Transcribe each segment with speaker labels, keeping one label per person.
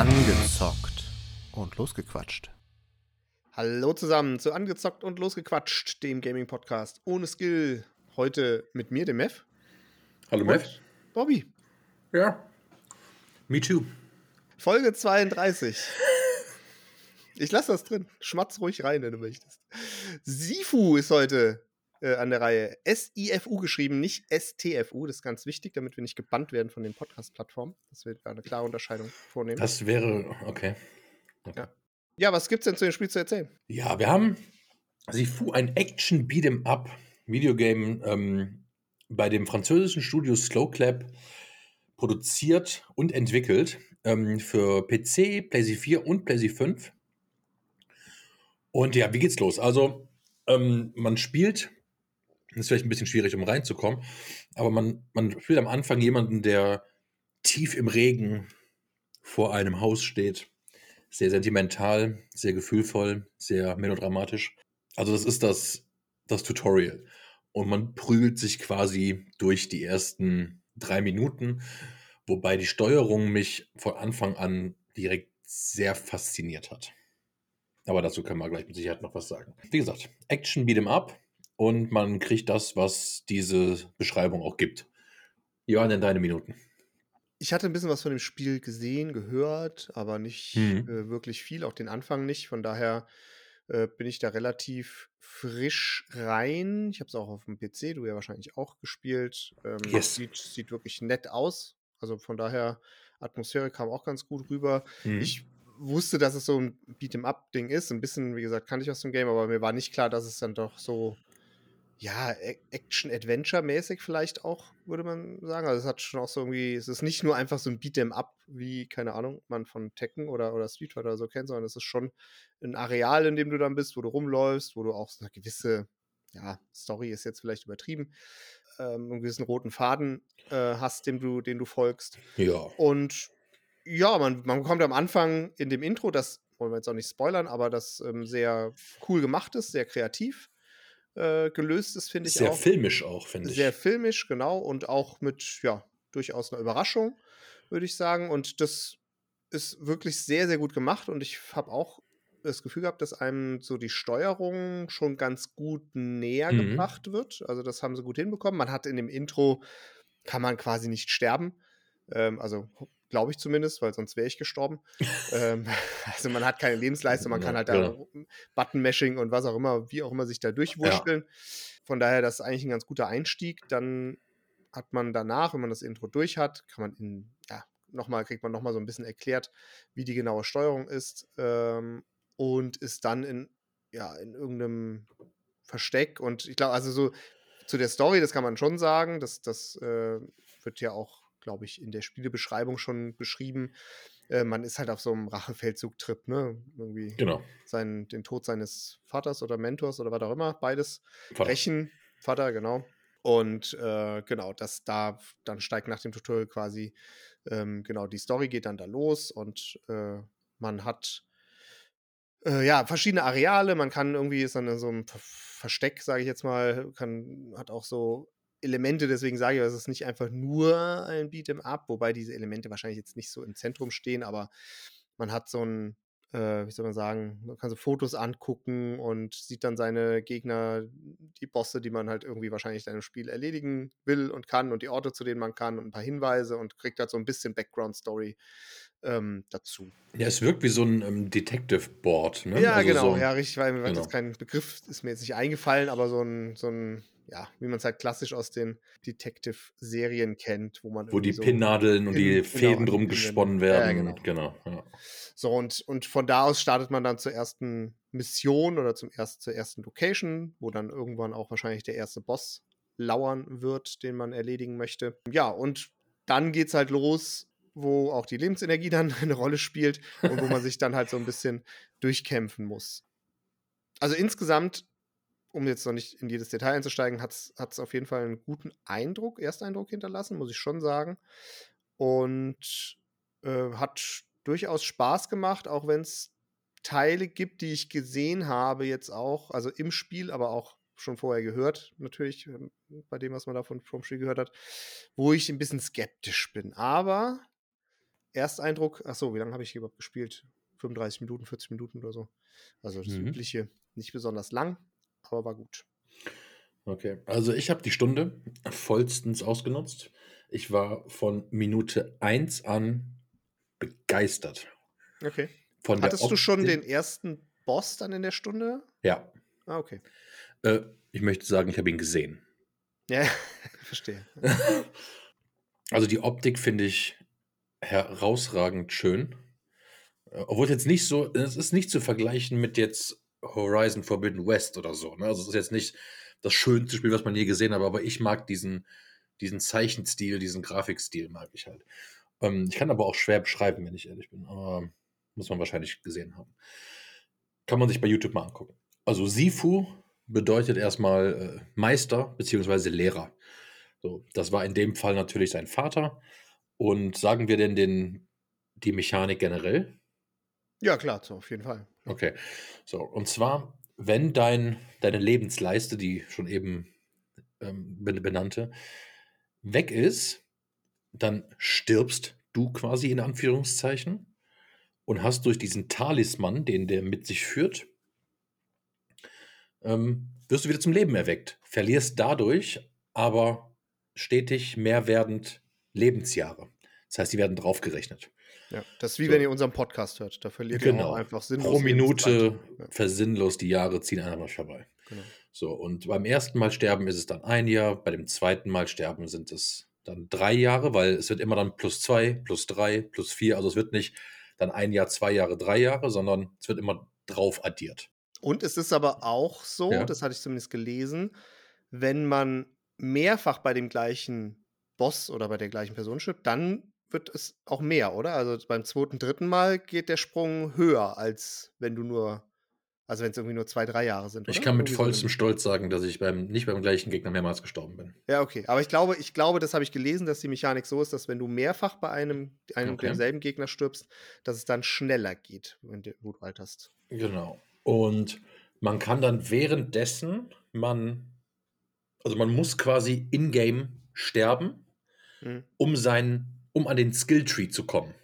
Speaker 1: Angezockt und losgequatscht.
Speaker 2: Hallo zusammen zu Angezockt und losgequatscht, dem Gaming-Podcast ohne Skill. Heute mit mir, dem Mev.
Speaker 3: Hallo Mev.
Speaker 2: Bobby.
Speaker 3: Ja. Me too.
Speaker 2: Folge 32. Ich lasse das drin. Schmatz ruhig rein, wenn du möchtest. Sifu ist heute äh, an der Reihe. S-I-F-U geschrieben, nicht S-T-F-U. Das ist ganz wichtig, damit wir nicht gebannt werden von den Podcast-Plattformen. Das wird eine klare Unterscheidung vornehmen.
Speaker 3: Das wäre, okay.
Speaker 2: okay. Ja. ja, was gibt's denn zu dem Spiel zu erzählen?
Speaker 3: Ja, wir haben Sifu, ein Action-Beat'em-up Videogame ähm, bei dem französischen Studio Slow Clap produziert und entwickelt ähm, für PC, PlayStation 4 und PlayStation 5. Und ja, wie geht's los? Also, ähm, man spielt ist vielleicht ein bisschen schwierig, um reinzukommen. Aber man, man spielt am Anfang jemanden, der tief im Regen vor einem Haus steht. Sehr sentimental, sehr gefühlvoll, sehr melodramatisch. Also das ist das, das Tutorial. Und man prügelt sich quasi durch die ersten drei Minuten, wobei die Steuerung mich von Anfang an direkt sehr fasziniert hat. Aber dazu können wir gleich mit Sicherheit noch was sagen. Wie gesagt, Action Beat'em Up, und man kriegt das, was diese Beschreibung auch gibt. Waren denn deine Minuten?
Speaker 2: Ich hatte ein bisschen was von dem Spiel gesehen, gehört, aber nicht mhm. äh, wirklich viel, auch den Anfang nicht. Von daher äh, bin ich da relativ frisch rein. Ich habe es auch auf dem PC, du ja wahrscheinlich auch gespielt. Ähm, yes. sieht, sieht wirklich nett aus. Also von daher, Atmosphäre kam auch ganz gut rüber. Mhm. Ich wusste, dass es so ein Beat'em-up-Ding ist. Ein bisschen, wie gesagt, kannte ich aus dem Game, aber mir war nicht klar, dass es dann doch so ja, Action-Adventure-mäßig vielleicht auch, würde man sagen. Also es hat schon auch so irgendwie, es ist nicht nur einfach so ein Beat'em-up, wie, keine Ahnung, man von Tekken oder, oder Street Fighter oder so kennt, sondern es ist schon ein Areal, in dem du dann bist, wo du rumläufst, wo du auch so eine gewisse, ja, Story ist jetzt vielleicht übertrieben, ähm, einen gewissen roten Faden äh, hast, dem du, den du folgst.
Speaker 3: Ja.
Speaker 2: Und ja, man, man bekommt am Anfang in dem Intro, das wollen wir jetzt auch nicht spoilern, aber das ähm, sehr cool gemacht ist, sehr kreativ äh, gelöst ist, finde ich
Speaker 3: Sehr
Speaker 2: auch.
Speaker 3: filmisch auch, finde ich.
Speaker 2: Sehr filmisch, genau. Und auch mit, ja, durchaus einer Überraschung, würde ich sagen. Und das ist wirklich sehr, sehr gut gemacht. Und ich habe auch das Gefühl gehabt, dass einem so die Steuerung schon ganz gut näher mhm. gebracht wird. Also das haben sie gut hinbekommen. Man hat in dem Intro, kann man quasi nicht sterben. Ähm, also glaube ich zumindest, weil sonst wäre ich gestorben. ähm, also man hat keine Lebensleistung, man kann halt da Button-Mashing und was auch immer, wie auch immer sich da durchwurschteln. Ja. Von daher, das ist eigentlich ein ganz guter Einstieg. Dann hat man danach, wenn man das Intro durch hat, kann man in, ja, nochmal, kriegt man nochmal so ein bisschen erklärt, wie die genaue Steuerung ist ähm, und ist dann in, ja, in irgendeinem Versteck und ich glaube, also so zu der Story, das kann man schon sagen, das, das äh, wird ja auch glaube ich, in der Spielebeschreibung schon beschrieben. Äh, man ist halt auf so einem Rachefeldzug-Trip, ne? Irgendwie
Speaker 3: genau.
Speaker 2: seinen, den Tod seines Vaters oder Mentors oder was auch immer, beides Vater. rächen. Vater, genau. Und äh, genau, das da, dann steigt nach dem Tutorial quasi, ähm, genau, die Story geht dann da los und äh, man hat äh, ja, verschiedene Areale. Man kann irgendwie, ist dann so ein Versteck, sage ich jetzt mal, kann, hat auch so Elemente, deswegen sage ich, es ist nicht einfach nur ein Beat'em Up, wobei diese Elemente wahrscheinlich jetzt nicht so im Zentrum stehen, aber man hat so ein, äh, wie soll man sagen, man kann so Fotos angucken und sieht dann seine Gegner, die Bosse, die man halt irgendwie wahrscheinlich in einem Spiel erledigen will und kann und die Orte, zu denen man kann und ein paar Hinweise und kriegt halt so ein bisschen Background-Story ähm, dazu.
Speaker 3: Ja, es wirkt wie so ein ähm, Detective Board, ne?
Speaker 2: Ja, also genau, so ja, richtig, weil mir genau. jetzt kein Begriff ist mir jetzt nicht eingefallen, aber so ein, so ein ja, wie man es halt klassisch aus den Detective-Serien kennt, wo man
Speaker 3: Wo die so Pinnnadeln und die genau, Fäden genau, drum gesponnen werden. Ja, genau. genau ja.
Speaker 2: So, und, und von da aus startet man dann zur ersten Mission oder zum erst, zur ersten Location, wo dann irgendwann auch wahrscheinlich der erste Boss lauern wird, den man erledigen möchte. Ja, und dann geht's halt los, wo auch die Lebensenergie dann eine Rolle spielt und wo man sich dann halt so ein bisschen durchkämpfen muss. Also insgesamt um jetzt noch nicht in jedes Detail einzusteigen, hat es auf jeden Fall einen guten Eindruck, Ersteindruck hinterlassen, muss ich schon sagen. Und äh, hat durchaus Spaß gemacht, auch wenn es Teile gibt, die ich gesehen habe, jetzt auch, also im Spiel, aber auch schon vorher gehört, natürlich, ähm, bei dem, was man davon vom Spiel gehört hat, wo ich ein bisschen skeptisch bin. Aber Ersteindruck, ach so, wie lange habe ich überhaupt gespielt? 35 Minuten, 40 Minuten oder so. Also das
Speaker 3: Mhm.
Speaker 2: übliche, nicht besonders lang, aber war gut.
Speaker 3: Okay, also ich habe die Stunde vollstens ausgenutzt. Ich war von Minute 1 an begeistert.
Speaker 2: Okay.
Speaker 3: Von
Speaker 2: Hattest du schon den ersten Boss dann in der Stunde?
Speaker 3: Ja,
Speaker 2: Ah, okay.
Speaker 3: äh, ich möchte sagen, ich habe ihn gesehen.
Speaker 2: Ja, verstehe.
Speaker 3: Also die Optik finde ich herausragend schön. Äh, Obwohl es jetzt nicht so, es ist nicht zu vergleichen mit jetzt Horizon Forbidden West oder so. Ne? Also es ist jetzt nicht das schönste Spiel, was man je gesehen hat, aber ich mag diesen, diesen Zeichenstil, diesen Grafikstil mag ich halt. Ähm, ich kann aber auch schwer beschreiben, wenn ich ehrlich bin. Aber muss man wahrscheinlich gesehen haben. Kann man sich bei YouTube mal angucken. Also Sifu bedeutet erstmal äh, Meister bzw. Lehrer. So, das war in dem Fall natürlich sein Vater. Und sagen wir denn den, die Mechanik generell?
Speaker 2: Ja, klar, so, auf jeden Fall.
Speaker 3: Okay. So, und zwar, wenn dein, deine Lebensleiste, die schon eben ähm, ben- benannte, weg ist, dann stirbst du quasi in Anführungszeichen und hast durch diesen Talisman, den der mit sich führt, ähm, wirst du wieder zum Leben erweckt. Verlierst dadurch aber stetig mehr werdend Lebensjahre. Das heißt, die werden draufgerechnet.
Speaker 2: Ja, das ist wie
Speaker 3: So.
Speaker 2: wenn ihr unseren Podcast hört. Da verliert ihr
Speaker 3: Genau.
Speaker 2: auch einfach sinnlos
Speaker 3: Pro Minute.
Speaker 2: Ja,
Speaker 3: versinnlos die Jahre ziehen einfach vorbei.
Speaker 2: genau.
Speaker 3: So, und beim ersten Mal sterben ist es dann ein Jahr, bei dem zweiten Mal sterben sind es dann drei Jahre, weil es wird immer dann plus zwei, plus drei, plus vier. Also es wird nicht dann ein Jahr, zwei Jahre, drei Jahre, sondern es wird immer drauf addiert.
Speaker 2: Und es ist aber auch so,
Speaker 3: Ja.
Speaker 2: das hatte ich zumindest gelesen, wenn man mehrfach bei dem gleichen Boss oder bei der gleichen Person stirbt, dann wird es auch mehr, oder? Also beim zweiten, dritten Mal geht der Sprung höher, als wenn du nur, also wenn es irgendwie nur zwei, drei Jahre sind.
Speaker 3: Ich
Speaker 2: oder?
Speaker 3: kann mit
Speaker 2: Irgendwie so
Speaker 3: vollstem
Speaker 2: eine-
Speaker 3: Stolz sagen, dass ich beim, nicht beim gleichen Gegner mehrmals gestorben bin.
Speaker 2: Ja, okay. Aber ich glaube, ich glaube, das habe ich gelesen, dass die Mechanik so ist, dass wenn du mehrfach bei einem, einem
Speaker 3: Okay.
Speaker 2: demselben Gegner stirbst, dass es dann schneller geht, wenn du, wo du alterst.
Speaker 3: Genau. Und man kann dann währenddessen, man, also man muss quasi in-game sterben,
Speaker 2: Mhm.
Speaker 3: um seinen, um an den Skilltree zu kommen.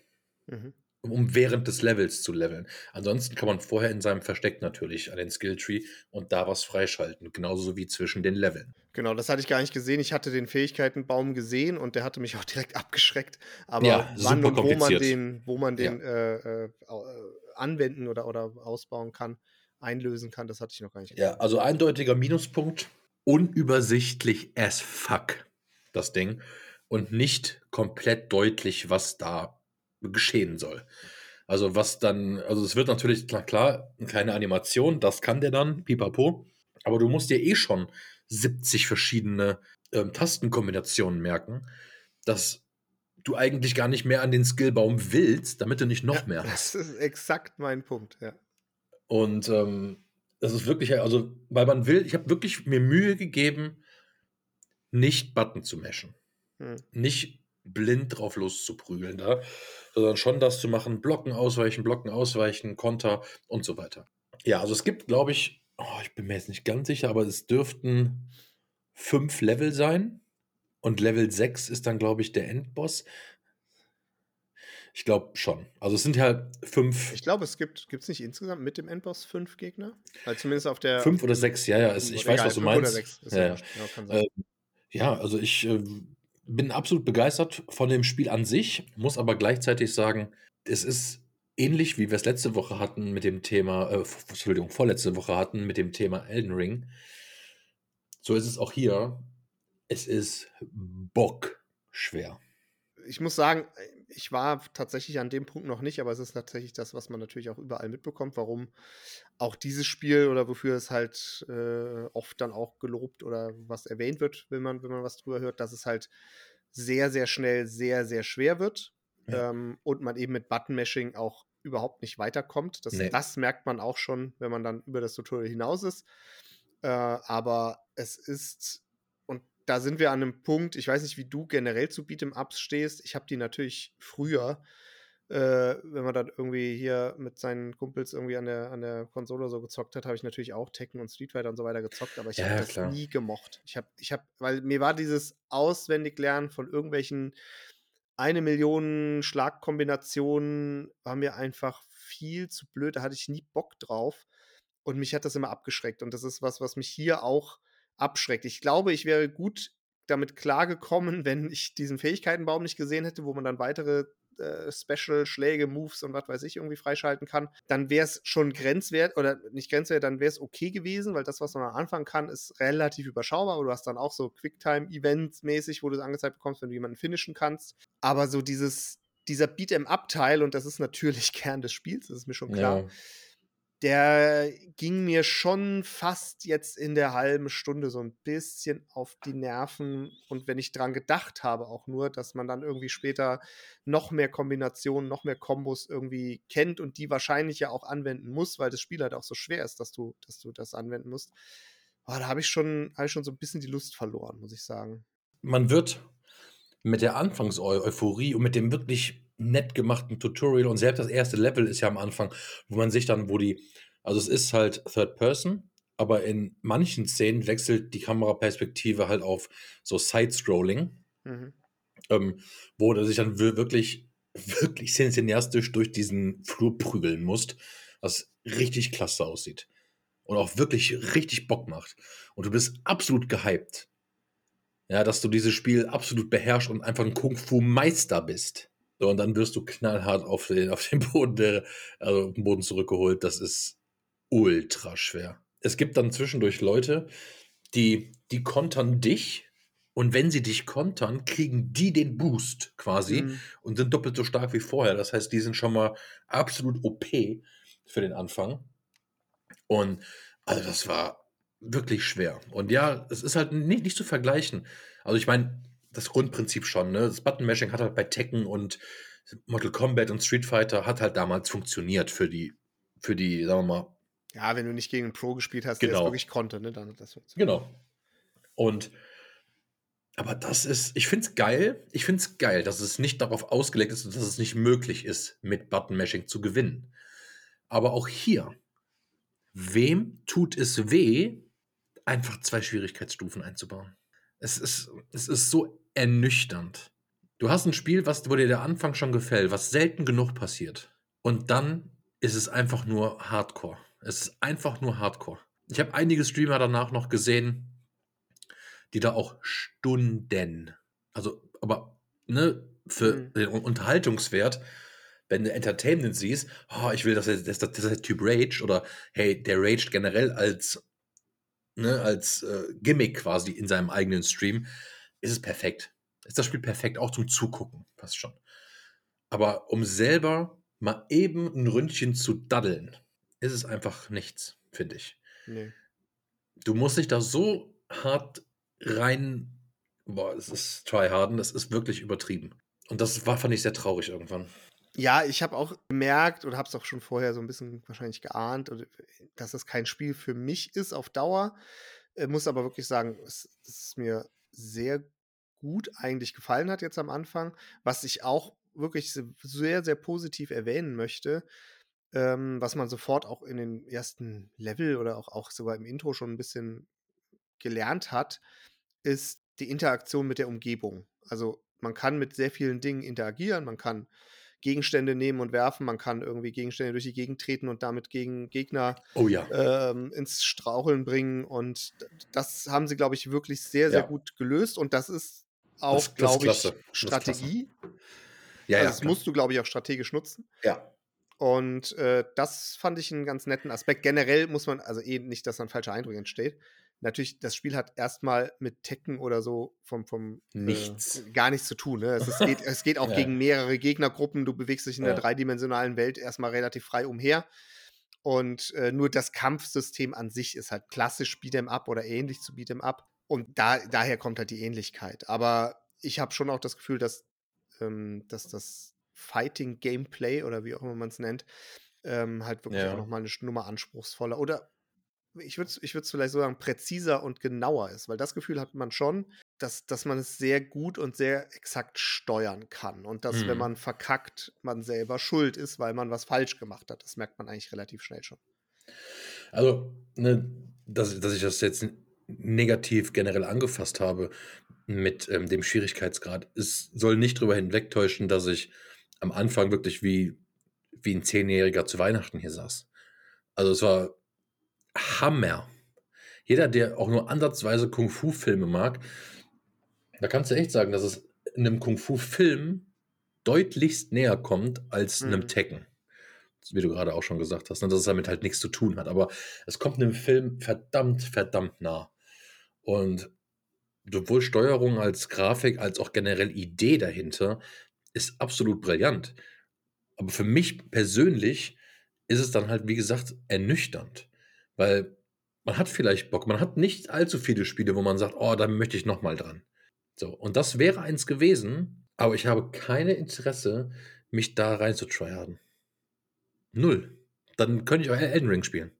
Speaker 2: Mhm.
Speaker 3: um während des Levels zu leveln. Ansonsten kann man vorher in seinem Versteck natürlich an den Skilltree und da was freischalten, genauso wie zwischen den Leveln.
Speaker 2: Genau, das hatte ich gar nicht gesehen. Ich hatte den Fähigkeitenbaum gesehen und der hatte mich auch direkt abgeschreckt. Aber
Speaker 3: Ja,
Speaker 2: wann und wo man den, wo man
Speaker 3: Ja.
Speaker 2: den äh, äh, au- äh, anwenden oder, oder ausbauen kann, einlösen kann, das hatte ich noch gar nicht
Speaker 3: Ja,
Speaker 2: gesehen.
Speaker 3: also eindeutiger Minuspunkt, unübersichtlich as fuck, das Ding, und nicht komplett deutlich, was da geschehen soll. Also was dann, also es wird natürlich, klar, klar, keine Animation, das kann der dann, pipapo, aber du musst dir eh schon 70 verschiedene ähm, Tastenkombinationen merken, dass du eigentlich gar nicht mehr an den Skillbaum willst, damit du nicht noch
Speaker 2: Ja,
Speaker 3: mehr hast.
Speaker 2: Das ist exakt mein Punkt, ja.
Speaker 3: Und ähm, das ist wirklich, also, weil man will, ich habe wirklich mir Mühe gegeben, nicht Button zu mashen.
Speaker 2: Hm.
Speaker 3: Nicht blind drauf loszuprügeln da, sondern schon das zu machen, Blocken ausweichen, Blocken ausweichen, Konter und so weiter. Ja, also es gibt, glaube ich, oh, ich bin mir jetzt nicht ganz sicher, aber es dürften fünf Level sein. Und Level 6 ist dann, glaube ich, der Endboss. Ich glaube schon. Also es sind halt fünf,
Speaker 2: Ich glaube, es gibt es nicht insgesamt mit dem Endboss fünf Gegner. Also zumindest auf der.
Speaker 3: fünf oder sechs, ja, ja. Es, ich weiß,
Speaker 2: egal,
Speaker 3: was du
Speaker 2: fünf oder
Speaker 3: meinst.
Speaker 2: sechs, ist
Speaker 3: Ja,
Speaker 2: ja
Speaker 3: ja.
Speaker 2: wurscht. Ja, kann sein.
Speaker 3: Äh, Ja, also ich äh, bin absolut begeistert von dem Spiel an sich, muss aber gleichzeitig sagen, es ist ähnlich wie wir es letzte Woche hatten mit dem Thema, äh, Entschuldigung, vorletzte Woche hatten mit dem Thema Elden Ring. So ist es auch hier. Es ist bockschwer.
Speaker 2: ich muss sagen, ich war tatsächlich an dem Punkt noch nicht, aber es ist tatsächlich das, was man natürlich auch überall mitbekommt, warum auch dieses Spiel oder wofür es halt äh, oft dann auch gelobt oder was erwähnt wird, wenn man, wenn man was drüber hört, dass es halt sehr, sehr schnell sehr, sehr schwer wird
Speaker 3: Ja.
Speaker 2: ähm, und man eben mit Button-Mashing auch überhaupt nicht weiterkommt. Das,
Speaker 3: Nee.
Speaker 2: das merkt man auch schon, wenn man dann über das Tutorial hinaus ist. Äh, aber es ist, da sind wir an einem Punkt, ich weiß nicht, wie du generell zu Beat'em-Ups stehst. Ich habe die natürlich früher, äh, wenn man dann irgendwie hier mit seinen Kumpels irgendwie an der, an der Konsole so gezockt hat, habe ich natürlich auch Tekken und Street Fighter und so weiter gezockt, aber ich
Speaker 3: Ja,
Speaker 2: habe das
Speaker 3: klar.
Speaker 2: nie gemocht. Ich habe, ich habe, weil mir war dieses Auswendiglernen von irgendwelchen eine Million Schlagkombinationen war mir einfach viel zu blöd. Da hatte ich nie Bock drauf. Und mich hat das immer abgeschreckt. Und das ist was, was mich hier auch abschreckt. Ich glaube, ich wäre gut damit klargekommen, wenn ich diesen Fähigkeitenbaum nicht gesehen hätte, wo man dann weitere äh, Special-Schläge, Moves und was weiß ich irgendwie freischalten kann, dann wäre es schon grenzwert oder nicht grenzwert, dann wäre es okay gewesen, weil das, was man am Anfang kann, ist relativ überschaubar. Du hast dann auch so Quicktime-Events mäßig, wo du es angezeigt bekommst, wenn du jemanden finishen kannst. Aber so dieses, dieser Beat'em-Up-Teil, und das ist natürlich Kern des Spiels, das ist mir schon klar. Ja der ging mir schon fast jetzt in der halben Stunde so ein bisschen auf die Nerven. Und wenn ich dran gedacht habe, auch nur, dass man dann irgendwie später noch mehr Kombinationen, noch mehr Kombos irgendwie kennt und die wahrscheinlich ja auch anwenden muss, weil das Spiel halt auch so schwer ist, dass du, dass du das anwenden musst. Oh, da habe ich, schon, hab ich schon so ein bisschen die Lust verloren, muss ich sagen.
Speaker 3: Man wird mit der Anfangseuphorie und mit dem wirklich nett gemachten Tutorial und selbst das erste Level ist ja am Anfang, wo man sich dann, wo die, also es ist halt Third Person, aber in manchen Szenen wechselt die Kameraperspektive halt auf so Side-Scrolling, mhm. ähm, wo du sich dann wirklich, wirklich cineastisch durch diesen Flur prügeln musst, was richtig klasse aussieht und auch wirklich richtig Bock macht. Und du bist absolut gehypt. Ja, dass du dieses Spiel absolut beherrschst und einfach ein Kung-Fu-Meister bist. So, und dann wirst du knallhart auf den, auf den Boden, der, also auf den Boden zurückgeholt. Das ist ultra schwer. Es gibt dann zwischendurch Leute, die, die kontern dich und wenn sie dich kontern, kriegen die den Boost quasi mhm. und sind doppelt so stark wie vorher. Das heißt, die sind schon mal absolut OP für den Anfang. Und also das war wirklich schwer. Und ja, es ist halt nicht, nicht zu vergleichen. Also ich meine, das Grundprinzip schon. Ne? Das Button-Mashing hat halt bei Tekken und Mortal Kombat und Street Fighter hat halt damals funktioniert für die, für die, sagen wir mal.
Speaker 2: Ja, wenn du nicht gegen einen Pro gespielt hast, genau. der es genau. wirklich konnte, ne? dann hat das
Speaker 3: funktioniert. Genau. Und aber das ist, ich finde es geil, ich finde es geil, dass es nicht darauf ausgelegt ist, dass es nicht möglich ist, mit Button-Mashing zu gewinnen. Aber auch hier, wem tut es weh, einfach zwei Schwierigkeitsstufen einzubauen? Es ist, es ist so ernüchternd. Du hast ein Spiel, was, wo dir der Anfang schon gefällt, was selten genug passiert. Und dann ist es einfach nur Hardcore. Es ist einfach nur Hardcore. Ich habe einige Streamer danach noch gesehen, die da auch Stunden, also, aber, ne, für mhm. den Unterhaltungswert, wenn du Entertainment siehst, oh, ich will, dass, er, dass, dass der Typ rage oder hey, der raged generell als, ne, als äh, Gimmick quasi in seinem eigenen Stream, ist es perfekt. Ist das Spiel perfekt, auch zum Zugucken, fast schon. Aber um selber mal eben ein Ründchen zu daddeln, ist es einfach nichts, finde ich. Nee. Du musst dich da so hart rein, boah, es ist tryharden, das ist wirklich übertrieben. Und das war, fand ich sehr traurig irgendwann.
Speaker 2: Ja, ich habe auch gemerkt oder habe es auch schon vorher so ein bisschen wahrscheinlich geahnt, dass es kein Spiel für mich ist auf Dauer. Ich muss aber wirklich sagen, es, es ist mir sehr gut eigentlich gefallen hat jetzt am Anfang. Was ich auch wirklich sehr, sehr positiv erwähnen möchte, ähm, was man sofort auch in den ersten Level oder auch, auch sogar im Intro schon ein bisschen gelernt hat, ist die Interaktion mit der Umgebung. Also man kann mit sehr vielen Dingen interagieren, man kann Gegenstände nehmen und werfen. Man kann irgendwie Gegenstände durch die Gegend treten und damit gegen Gegner
Speaker 3: oh ja.
Speaker 2: ähm, ins Straucheln bringen. Und das haben sie, glaube ich, wirklich sehr, sehr ja. gut gelöst. Und das ist auch, glaube ich, Strategie. Ja, also das klar. musst du, glaube ich, auch strategisch nutzen.
Speaker 3: Ja.
Speaker 2: Und äh, das fand ich einen ganz netten Aspekt. Generell muss man, also eh nicht, dass ein falscher Eindruck entsteht. Natürlich, das Spiel hat erstmal mit Tekken oder so vom, vom
Speaker 3: nichts.
Speaker 2: Äh, gar nichts zu tun. Ne? Es, es, geht, es geht auch ja. gegen mehrere Gegnergruppen. Du bewegst dich in ja. der dreidimensionalen Welt erstmal relativ frei umher. Und äh, nur das Kampfsystem an sich ist halt klassisch Beat'em Up oder ähnlich zu Beat'em Up. Und da, daher kommt halt die Ähnlichkeit. Aber ich habe schon auch das Gefühl, dass, ähm, dass das Fighting-Gameplay oder wie auch immer man es nennt, ähm, halt wirklich ja. auch nochmal eine Nummer anspruchsvoller oder ich würde es ich vielleicht so sagen, präziser und genauer ist, weil das Gefühl hat man schon, dass, dass man es sehr gut und sehr exakt steuern kann und dass, mhm. wenn man verkackt, man selber schuld ist, weil man was falsch gemacht hat. Das merkt man eigentlich relativ schnell schon.
Speaker 3: Also, ne, dass, dass ich das jetzt negativ generell angefasst habe mit ähm, dem Schwierigkeitsgrad. Es soll nicht darüber hinwegtäuschen, dass ich am Anfang wirklich wie, wie ein Zehnjähriger zu Weihnachten hier saß. Also es war Hammer. Jeder, der auch nur ansatzweise Kung-Fu-Filme mag, da kannst du echt sagen, dass es in einem Kung-Fu-Film deutlichst näher kommt als mhm. einem Tekken. Wie du gerade auch schon gesagt hast, ne, dass es damit halt nichts zu tun hat. Aber es kommt einem Film verdammt, verdammt nah. Und sowohl Steuerung als Grafik als auch generell Idee dahinter ist absolut brillant. Aber für mich persönlich ist es dann halt, wie gesagt, ernüchternd. Weil man hat vielleicht Bock, man hat nicht allzu viele Spiele, wo man sagt, oh, da möchte ich nochmal dran. So, und das wäre eins gewesen, aber ich habe keine Interesse, mich da rein zu tryharden. Null. Dann könnte ich auch Elden Ring spielen.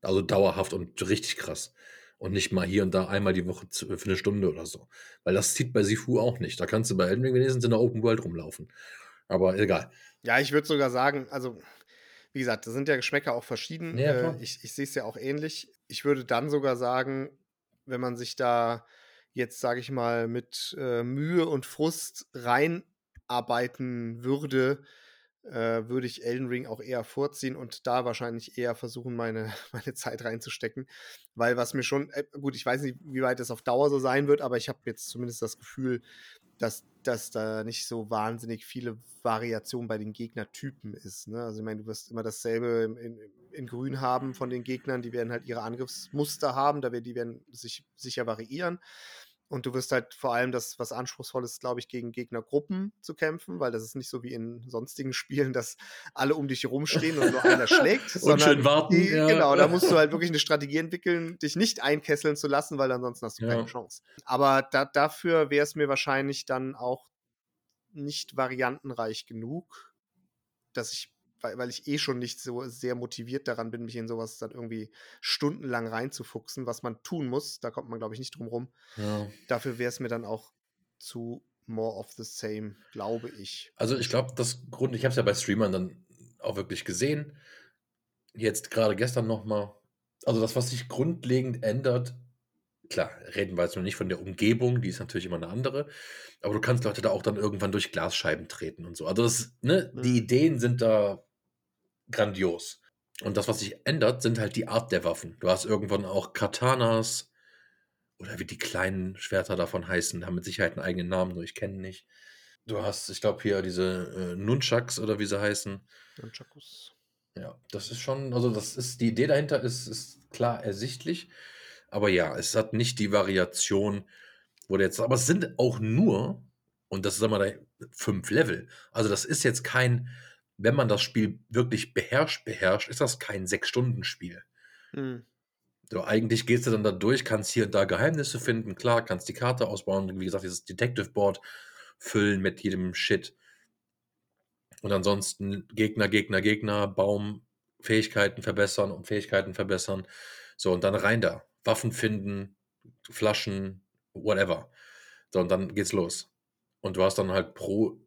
Speaker 3: Also dauerhaft und richtig krass. Und nicht mal hier und da einmal die Woche für eine Stunde oder so. Weil das zieht bei Sifu auch nicht. Da kannst du bei Elden Ring wenigstens in der Open World rumlaufen. Aber egal.
Speaker 2: Ja, ich würde sogar sagen, also wie gesagt, da sind ja Geschmäcker auch verschieden. Ja, äh, ich ich sehe es ja auch ähnlich. Ich würde dann sogar sagen, wenn man sich da jetzt, sage ich mal, mit äh, Mühe und Frust reinarbeiten würde, äh, würde ich Elden Ring auch eher vorziehen und da wahrscheinlich eher versuchen, meine, meine Zeit reinzustecken. Weil was mir schon, äh, gut, ich weiß nicht, wie weit das auf Dauer so sein wird, aber ich habe jetzt zumindest das Gefühl, dass, dass da nicht so wahnsinnig viele Variationen bei den Gegnertypen ist. Ne? Also ich meine, du wirst immer dasselbe in, in, in, Grün haben von den Gegnern, die werden halt ihre Angriffsmuster haben, da werden, die werden sich sicher variieren. Und du wirst halt vor allem das, was anspruchsvoll ist, glaube ich, gegen Gegnergruppen zu kämpfen, weil das ist nicht so wie in sonstigen Spielen, dass alle um dich rumstehen und nur einer schlägt.
Speaker 3: und schön warten.
Speaker 2: Die, ja. Genau, da musst du halt wirklich eine Strategie entwickeln, dich nicht einkesseln zu lassen, weil ansonsten hast du ja. keine Chance. Aber da, dafür wäre es mir wahrscheinlich dann auch nicht variantenreich genug, dass ich weil, weil ich eh schon nicht so sehr motiviert daran bin, mich in sowas dann irgendwie stundenlang reinzufuchsen, was man tun muss. Da kommt man, glaube ich, nicht drum rum. Ja. Dafür wäre es mir dann auch zu more of the same, glaube ich.
Speaker 3: Also ich glaube, das Grund, ich habe es ja bei Streamern dann auch wirklich gesehen. Jetzt gerade gestern nochmal. Also das, was sich grundlegend ändert, klar, reden wir jetzt noch nicht von der Umgebung, die ist natürlich immer eine andere, aber du kannst Leute da auch dann irgendwann durch Glasscheiben treten und so. Also das, ne, mhm. die Ideen sind da grandios. Und das, was sich ändert, sind halt die Art der Waffen. Du hast irgendwann auch Katanas oder wie die kleinen Schwerter davon heißen, haben mit Sicherheit einen eigenen Namen, nur ich kenne nicht. Du hast, ich glaube, hier diese äh, Nunchucks oder wie sie heißen. Nunchakus. Ja, das ist schon, also das ist, die Idee dahinter ist, ist klar ersichtlich. Aber ja, es hat nicht die Variation, wo der jetzt, aber es sind auch nur, und das ist einmal fünf Level. Also das ist jetzt kein, wenn man das Spiel wirklich beherrscht, beherrscht, ist das kein Sechs-Stunden-Spiel. Hm. So, eigentlich gehst du dann da durch, kannst hier und da Geheimnisse finden, klar, kannst die Karte ausbauen, wie gesagt, dieses Detective Board füllen mit jedem Shit. Und ansonsten Gegner, Gegner, Gegner, Baum, Fähigkeiten verbessern und Fähigkeiten verbessern. So, und dann rein da. Waffen finden, Flaschen, whatever. So, und dann geht's los. Und du hast dann halt pro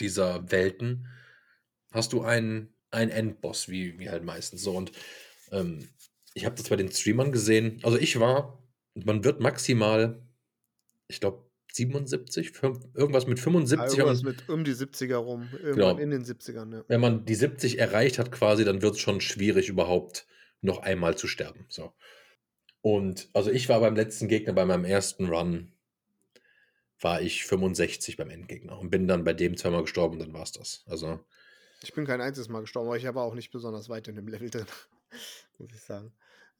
Speaker 3: dieser Welten hast du einen, einen Endboss, wie, wie halt meistens so. Und ähm, ich habe das bei den Streamern gesehen. Also ich war, man wird maximal, ich glaube, 77, irgendwas mit 75.
Speaker 2: Ja, irgendwas mit um die 70er rum, irgendwann genau. in den 70ern. Ja.
Speaker 3: Wenn man die 70 erreicht hat quasi, dann wird es schon schwierig, überhaupt noch einmal zu sterben. So. Und also ich war beim letzten Gegner, bei meinem ersten Run, war ich 65 beim Endgegner und bin dann bei dem zweimal gestorben, dann war es das. Also
Speaker 2: ich bin kein einziges Mal gestorben, aber ich war auch nicht besonders weit in dem Level drin, muss ich sagen.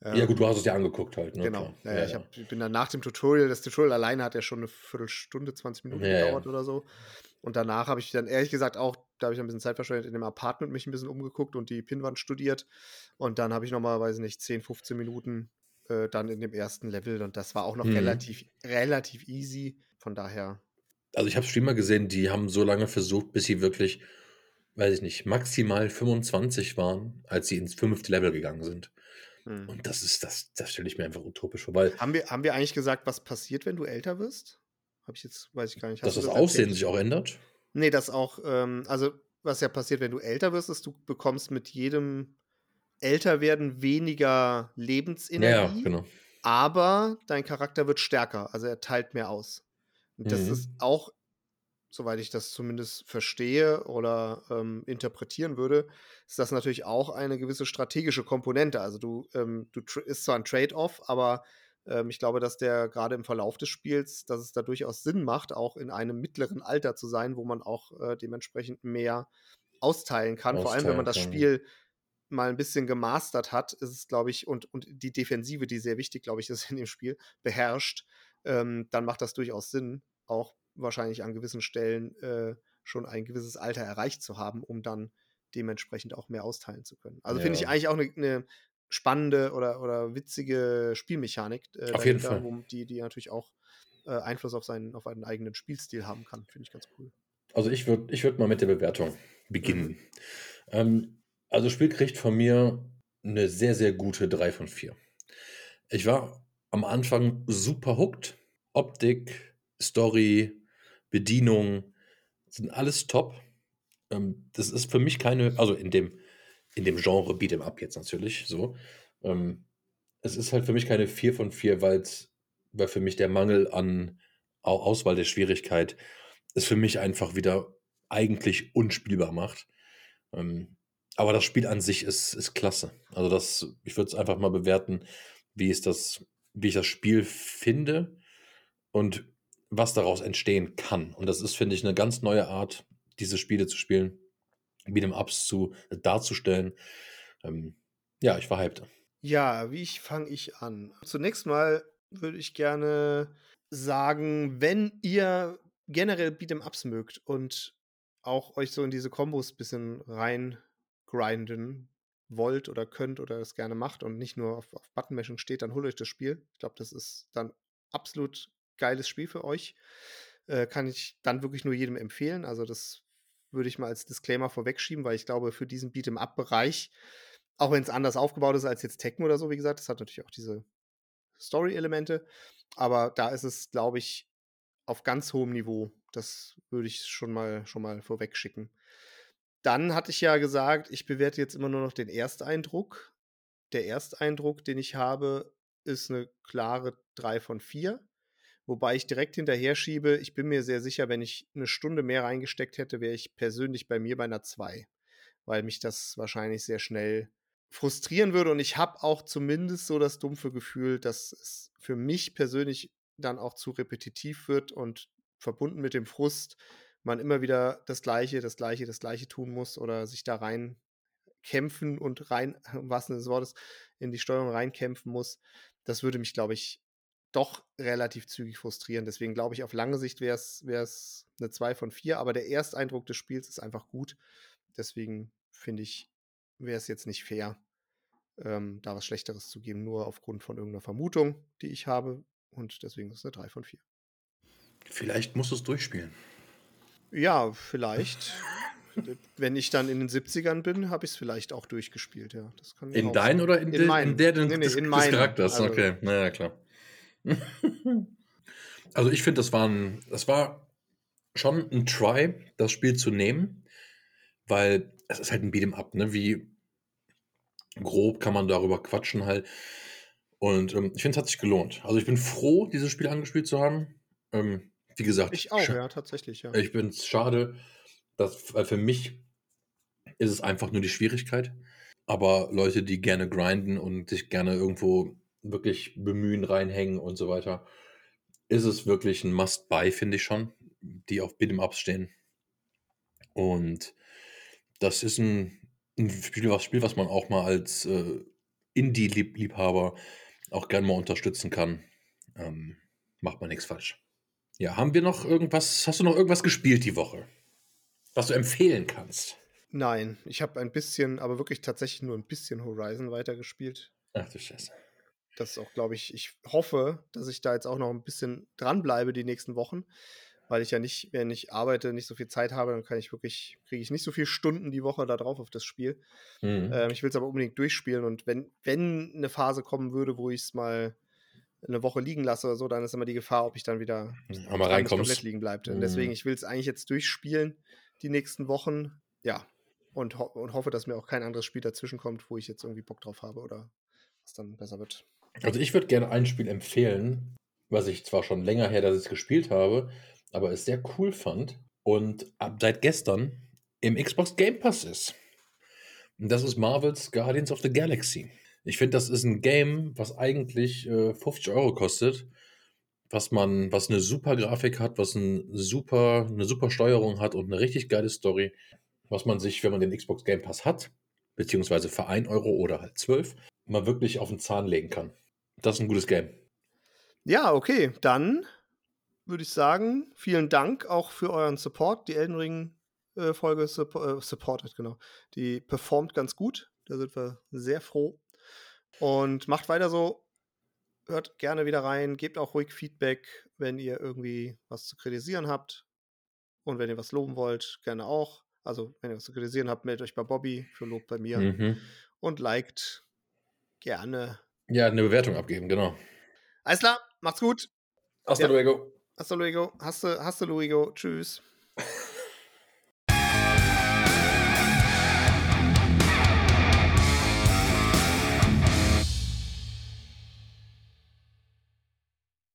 Speaker 3: Ja, gut, du hast es ja angeguckt halt. Ne?
Speaker 2: Genau. Ja, ja, ich, hab, ich bin dann nach dem Tutorial, das Tutorial alleine hat ja schon eine Viertelstunde, 20 Minuten ja, gedauert oder so. Und danach habe ich dann ehrlich gesagt auch, da habe ich ein bisschen Zeit verschwendet, in dem Apartment mich ein bisschen umgeguckt und die Pinwand studiert. Und dann habe ich normalerweise nicht 10, 15 Minuten äh, dann in dem ersten Level. Und das war auch noch mhm. relativ, relativ easy. Von daher.
Speaker 3: Also ich habe Streamer gesehen, die haben so lange versucht, bis sie wirklich weiß ich nicht, maximal 25 waren, als sie ins fünfte Level gegangen sind. Hm. Und das ist, das, das stelle ich mir einfach utopisch vor. Weil
Speaker 2: haben, wir, haben wir eigentlich gesagt, was passiert, wenn du älter wirst? Habe ich jetzt, weiß ich gar nicht.
Speaker 3: Dass das, das Aussehen erzählt? sich auch ändert?
Speaker 2: Nee, das auch, ähm, also was ja passiert, wenn du älter wirst, ist, du bekommst mit jedem Älterwerden weniger Lebensenergie. Ja, genau. aber dein Charakter wird stärker, also er teilt mehr aus. Und das ist
Speaker 3: Mhm.
Speaker 2: auch, soweit ich das zumindest verstehe oder ähm, interpretieren würde, ist das natürlich auch eine gewisse strategische Komponente. Also du, ähm, du ist zwar ein Trade-off, aber ähm, ich glaube, dass der gerade im Verlauf des Spiels, dass es da durchaus Sinn macht, auch in einem mittleren Alter zu sein, wo man auch äh, dementsprechend mehr austeilen kann. Vor allem, wenn man
Speaker 3: Austeilen
Speaker 2: das. Spiel mal ein bisschen gemastert hat, ist es, glaube ich, und, und die Defensive, die sehr wichtig, glaube ich, ist in dem Spiel, beherrscht, ähm, dann macht das durchaus Sinn, auch wahrscheinlich an gewissen Stellen äh, schon ein gewisses Alter erreicht zu haben, um dann dementsprechend auch mehr austeilen zu können. Also finde ich
Speaker 3: Ja.
Speaker 2: eigentlich auch eine ne spannende oder, oder witzige Spielmechanik äh,
Speaker 3: Auf jeden Fall.
Speaker 2: wo die, die natürlich auch äh, Einfluss auf seinen, auf einen eigenen Spielstil haben kann. Finde ich ganz cool.
Speaker 3: Also ich würde ich würd mal mit der Bewertung beginnen.
Speaker 2: Mhm.
Speaker 3: Ähm, also das Spiel kriegt von mir eine sehr, sehr gute 3 von 4. Ich war am Anfang super hooked. Optik, Story, Bedienung sind alles top. Ähm, das ist für mich keine, also in dem, in dem Genre Beat'em Up jetzt natürlich so. Ähm, es ist halt für mich keine 4 von 4, weil's, weil für mich der Mangel an Au- Auswahl der Schwierigkeit es für mich einfach wieder eigentlich unspielbar macht. Ähm, aber das Spiel an sich ist, ist klasse. Also das, ich würde es einfach mal bewerten, wie es das, wie ich das Spiel finde und was daraus entstehen kann. Und das ist, finde ich, eine ganz neue Art, diese Spiele zu spielen, Beat'em Ups zu darzustellen. Ähm, ja, ich war hyped.
Speaker 2: Ja, wie fange ich an? Zunächst mal würde ich gerne sagen, wenn ihr generell Beat'em Ups mögt und auch euch so in diese Kombos ein bisschen reingrinden wollt oder könnt oder das gerne macht und nicht nur auf, auf Buttonmashing steht, dann holt euch das Spiel. Ich glaube, das ist dann absolut geiles Spiel für euch. Äh, kann ich dann wirklich nur jedem empfehlen. Also das würde ich mal als Disclaimer vorwegschieben, weil ich glaube, für diesen Beat'em Up-Bereich, auch wenn es anders aufgebaut ist als jetzt Tekken oder so, wie gesagt, das hat natürlich auch diese Story-Elemente, aber da ist es, glaube ich, auf ganz hohem Niveau. Das würde ich schon mal, schon mal vorweg schicken. Dann hatte ich ja gesagt, ich bewerte jetzt immer nur noch den Ersteindruck. Der Ersteindruck, den ich habe, ist eine klare 3 von 4. Wobei ich direkt hinterher schiebe, ich bin mir sehr sicher, wenn ich eine Stunde mehr reingesteckt hätte, wäre ich persönlich bei mir bei einer 2. Weil mich das wahrscheinlich sehr schnell frustrieren würde. Und ich habe auch zumindest so das dumpfe Gefühl, dass es für mich persönlich dann auch zu repetitiv wird und verbunden mit dem Frust man immer wieder das Gleiche, das Gleiche, das Gleiche tun muss oder sich da rein kämpfen und rein, Sinne des Wortes, in die Steuerung reinkämpfen muss. Das würde mich, glaube ich, doch relativ zügig frustrieren. Deswegen glaube ich, auf lange Sicht wäre es eine 2 von 4, aber der Ersteindruck des Spiels ist einfach gut. Deswegen finde ich, wäre es jetzt nicht fair, ähm, da was Schlechteres zu geben, nur aufgrund von irgendeiner Vermutung, die ich habe. Und deswegen ist es eine 3 von 4.
Speaker 3: Vielleicht musst du es durchspielen.
Speaker 2: Ja, vielleicht. Wenn ich dann in den 70ern bin, habe ich es vielleicht auch durchgespielt, ja. Das kann
Speaker 3: In deinen oder in,
Speaker 2: In meinen.
Speaker 3: in der
Speaker 2: Nee, nee,
Speaker 3: des,
Speaker 2: in
Speaker 3: des. Charakters?
Speaker 2: Also-
Speaker 3: okay, naja, klar. also ich finde, das war ein, das war schon ein Try, das Spiel zu nehmen, weil es ist halt ein Beat'em Up, ne? Wie grob kann man darüber quatschen halt. Und ähm, ich finde, es hat sich gelohnt. Also ich bin froh, dieses Spiel angespielt zu haben. Ähm, wie gesagt,
Speaker 2: Ich auch, ja, tatsächlich, ja.
Speaker 3: ich bin es schade, dass, weil für mich ist es einfach nur die Schwierigkeit. Aber Leute, die gerne grinden und sich gerne irgendwo wirklich bemühen, reinhängen und so weiter, ist es wirklich ein Must-Buy, finde ich schon, die auf Beat'em-Ups stehen. Und das ist ein, ein Spiel, was, Spiel, was man auch mal als äh, Indie-Liebhaber auch gerne mal unterstützen kann. Ähm, macht man nichts falsch. Ja, haben wir noch irgendwas, hast du noch irgendwas gespielt die Woche? Was du empfehlen kannst?
Speaker 2: Nein, ich habe ein bisschen, aber wirklich tatsächlich nur ein bisschen Horizon weitergespielt.
Speaker 3: Ach du Scheiße.
Speaker 2: Das ist auch, glaube ich, ich hoffe, dass ich da jetzt auch noch ein bisschen dranbleibe die nächsten Wochen, weil ich ja nicht, wenn ich arbeite, nicht so viel Zeit habe, dann kann ich wirklich, kriege ich nicht so viele Stunden die Woche da drauf auf das Spiel.
Speaker 3: Mhm.
Speaker 2: Ähm, ich will es aber unbedingt durchspielen und wenn, wenn eine Phase kommen würde, wo ich es mal eine Woche liegen lasse oder so, dann ist immer die Gefahr, ob ich dann wieder dran nicht
Speaker 3: reinkommst.
Speaker 2: komplett liegen bleibt. Und deswegen,
Speaker 3: Mhm.
Speaker 2: ich will es eigentlich jetzt durchspielen die nächsten Wochen. Ja. Und, ho und hoffe, dass mir auch kein anderes Spiel dazwischen kommt, wo ich jetzt irgendwie Bock drauf habe oder was dann besser wird.
Speaker 3: Also ich würde gerne ein Spiel empfehlen, was ich zwar schon länger her, dass ich es gespielt habe, aber es sehr cool fand und ab seit gestern im Xbox Game Pass ist. Und das ist Marvel's Guardians of the Galaxy. Ich finde, das ist ein Game, was eigentlich äh, 50 Euro kostet, was man, was eine super Grafik hat, was ein super, eine super Steuerung hat und eine richtig geile Story, was man sich, wenn man den Xbox Game Pass hat, beziehungsweise für 1 Euro oder halt 12, mal wirklich auf den Zahn legen kann. Das ist ein gutes Game.
Speaker 2: Ja, okay, dann würde ich sagen, vielen Dank auch für euren Support. Die Elden Ring äh, äh, supported, genau. Die performt ganz gut. Da sind wir sehr froh. Und macht weiter so. Hört gerne wieder rein. Gebt auch ruhig Feedback, wenn ihr irgendwie was zu kritisieren habt. Und wenn ihr was loben wollt, gerne auch. Also, wenn ihr was zu kritisieren habt, meldet euch bei Bobby für Lob bei mir.
Speaker 3: Mhm.
Speaker 2: Und liked gerne.
Speaker 3: Ja, eine Bewertung abgeben, genau.
Speaker 2: Alles klar, macht's gut.
Speaker 3: Hasta
Speaker 2: Ja.
Speaker 3: luego.
Speaker 2: Hasta luego. Hasta, hasta luego. Tschüss.